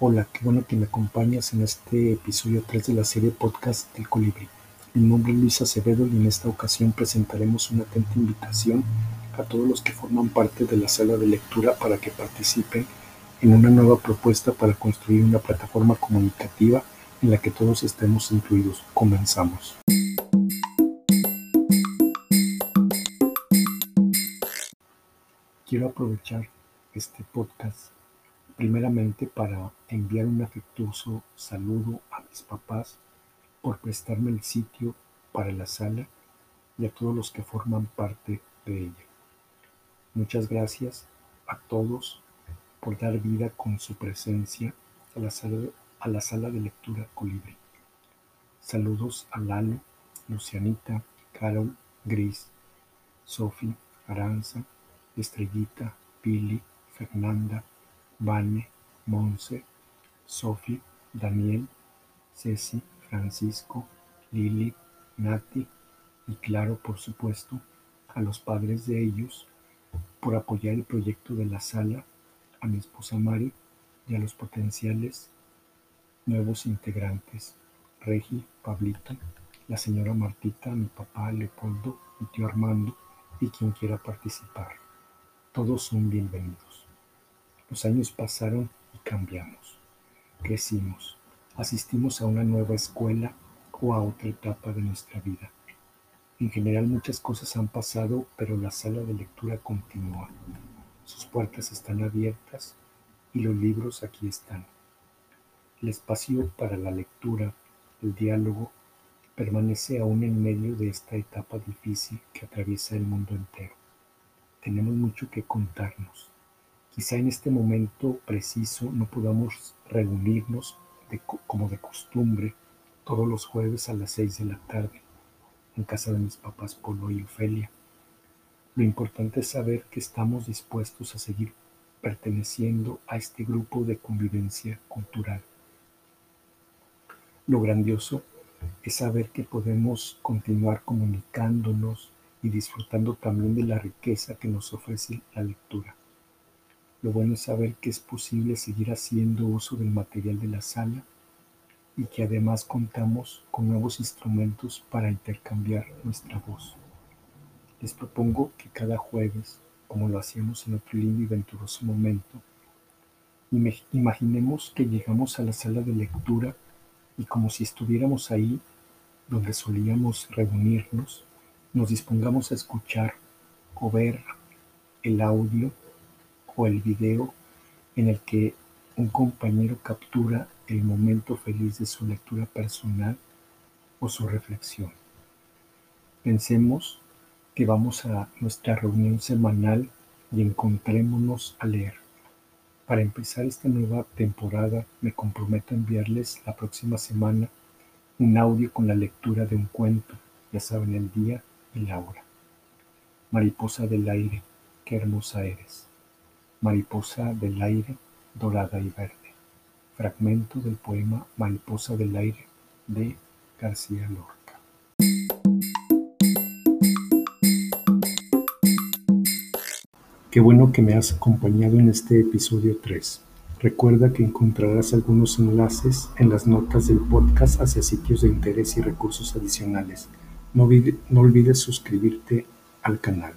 Hola, qué bueno que me acompañas en este episodio 3 de la serie podcast del Colibri. Mi nombre es Luis Acevedo y en esta ocasión presentaremos una atenta invitación a todos los que forman parte de la sala de lectura para que participen en una nueva propuesta para construir una plataforma comunicativa en la que todos estemos incluidos. Comenzamos. Quiero aprovechar este podcast primeramente para enviar un afectuoso saludo a mis papás por prestarme el sitio para la sala y a todos los que forman parte de ella. Muchas gracias a todos por dar vida con su presencia a la sala, a la sala de lectura Colibri. Saludos a Lalo, Lucianita, Carol, Gris, Sofi, Aranza, Estrellita, Pili, Fernanda, Vane, Monse, Sofi, Daniel, Ceci, Francisco, Lili, Nati y claro, por supuesto, a los padres de ellos por apoyar el proyecto de la sala, a mi esposa Mari y a los potenciales nuevos integrantes, Regi, Pablito, la señora Martita, mi papá Leopoldo, mi tío Armando y quien quiera participar. Todos son bienvenidos. Los años pasaron y cambiamos. Crecimos. Asistimos a una nueva escuela o a otra etapa de nuestra vida. En general muchas cosas han pasado, pero la sala de lectura continúa. Sus puertas están abiertas y los libros aquí están. El espacio para la lectura, el diálogo, permanece aún en medio de esta etapa difícil que atraviesa el mundo entero tenemos mucho que contarnos. Quizá en este momento preciso no podamos reunirnos como de costumbre todos los jueves a las seis de la tarde en casa de mis papás Polo y Ofelia. Lo importante es saber que estamos dispuestos a seguir perteneciendo a este grupo de convivencia cultural. Lo grandioso es saber que podemos continuar comunicándonos, y disfrutando también de la riqueza que nos ofrece la lectura. Lo bueno es saber que es posible seguir haciendo uso del material de la sala y que además contamos con nuevos instrumentos para intercambiar nuestra voz. Les propongo que cada jueves, como lo hacíamos en otro lindo y venturoso momento, imaginemos que llegamos a la sala de lectura y como si estuviéramos ahí donde solíamos reunirnos, nos dispongamos a escuchar o ver el audio o el video en el que un compañero captura el momento feliz de su lectura personal o su reflexión. Pensemos que vamos a nuestra reunión semanal y encontrémonos a leer. Para empezar esta nueva temporada me comprometo a enviarles la próxima semana un audio con la lectura de un cuento, ya saben el día y Laura. Mariposa del aire, qué hermosa eres. Mariposa del aire, dorada y verde. Fragmento del poema Mariposa del aire de García Lorca. Qué bueno que me has acompañado en este episodio 3. Recuerda que encontrarás algunos enlaces en las notas del podcast hacia sitios de interés y recursos adicionales. No olvides suscribirte al canal.